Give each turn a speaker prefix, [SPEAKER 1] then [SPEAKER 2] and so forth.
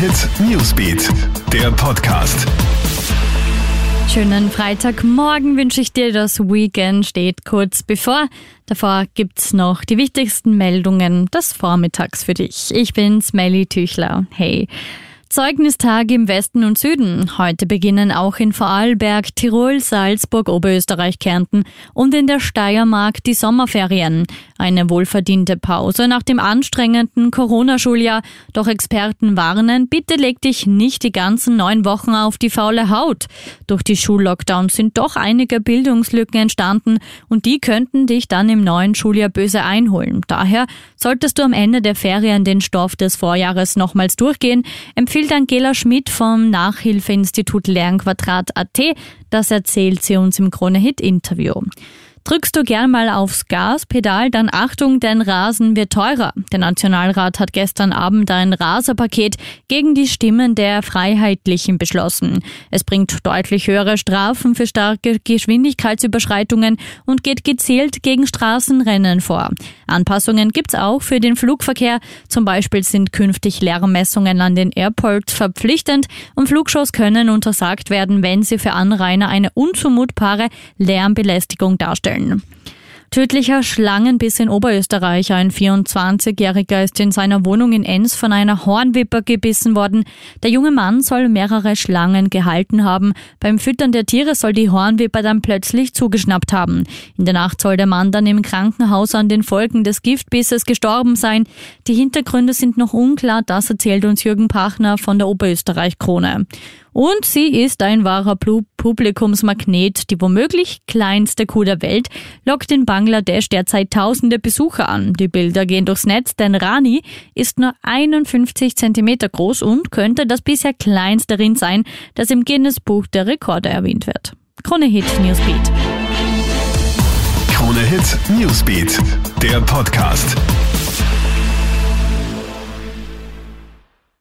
[SPEAKER 1] Hit Newsbeat, der Podcast.
[SPEAKER 2] Schönen Freitagmorgen wünsche ich dir. Das Weekend steht kurz bevor. Davor gibt's noch die wichtigsten Meldungen des Vormittags für dich. Ich bin Smelly Tüchler. Hey. Zeugnistag im Westen und Süden. Heute beginnen auch in Vorarlberg, Tirol, Salzburg, Oberösterreich, Kärnten und in der Steiermark die Sommerferien. Eine wohlverdiente Pause nach dem anstrengenden Corona-Schuljahr. Doch Experten warnen, bitte leg dich nicht die ganzen neun Wochen auf die faule Haut. Durch die Schullockdowns sind doch einige Bildungslücken entstanden und die könnten dich dann im neuen Schuljahr böse einholen. Daher solltest du am Ende der Ferien den Stoff des Vorjahres nochmals durchgehen. Empfiehlt Angela Schmidt vom Nachhilfeinstitut Lernquadrat.at. Das erzählt sie uns im Krone-Hit-Interview. Drückst du gern mal aufs Gaspedal, dann Achtung, dein Rasen wird teurer. Der Nationalrat hat gestern Abend ein Raserpaket gegen die Stimmen der Freiheitlichen beschlossen. Es bringt deutlich höhere Strafen für starke Geschwindigkeitsüberschreitungen und geht gezielt gegen Straßenrennen vor. Anpassungen gibt's auch für den Flugverkehr. Zum Beispiel sind künftig Lärmmessungen an den Airports verpflichtend und Flugshows können untersagt werden, wenn sie für Anrainer eine unzumutbare Lärmbelästigung darstellen stellen. Tödlicher Schlangenbiss in Oberösterreich. Ein 24-Jähriger ist in seiner Wohnung in Enns von einer Hornwipper gebissen worden. Der junge Mann soll mehrere Schlangen gehalten haben. Beim Füttern der Tiere soll die Hornwipper dann plötzlich zugeschnappt haben. In der Nacht soll der Mann dann im Krankenhaus an den Folgen des Giftbisses gestorben sein. Die Hintergründe sind noch unklar. Das erzählt uns Jürgen Pachner von der Oberösterreich-Krone. Und sie ist ein wahrer Publikumsmagnet. Die womöglich kleinste Kuh der Welt lockt in Bangladesch derzeit tausende Besucher an. Die Bilder gehen durchs Netz, denn Rani ist nur 51 Zentimeter groß und könnte das bisher kleinste Rind sein, das im Guinness Buch der Rekorde erwähnt wird. Krone Hit Newsbeat.
[SPEAKER 1] Krone Hit Newsbeat, der Podcast.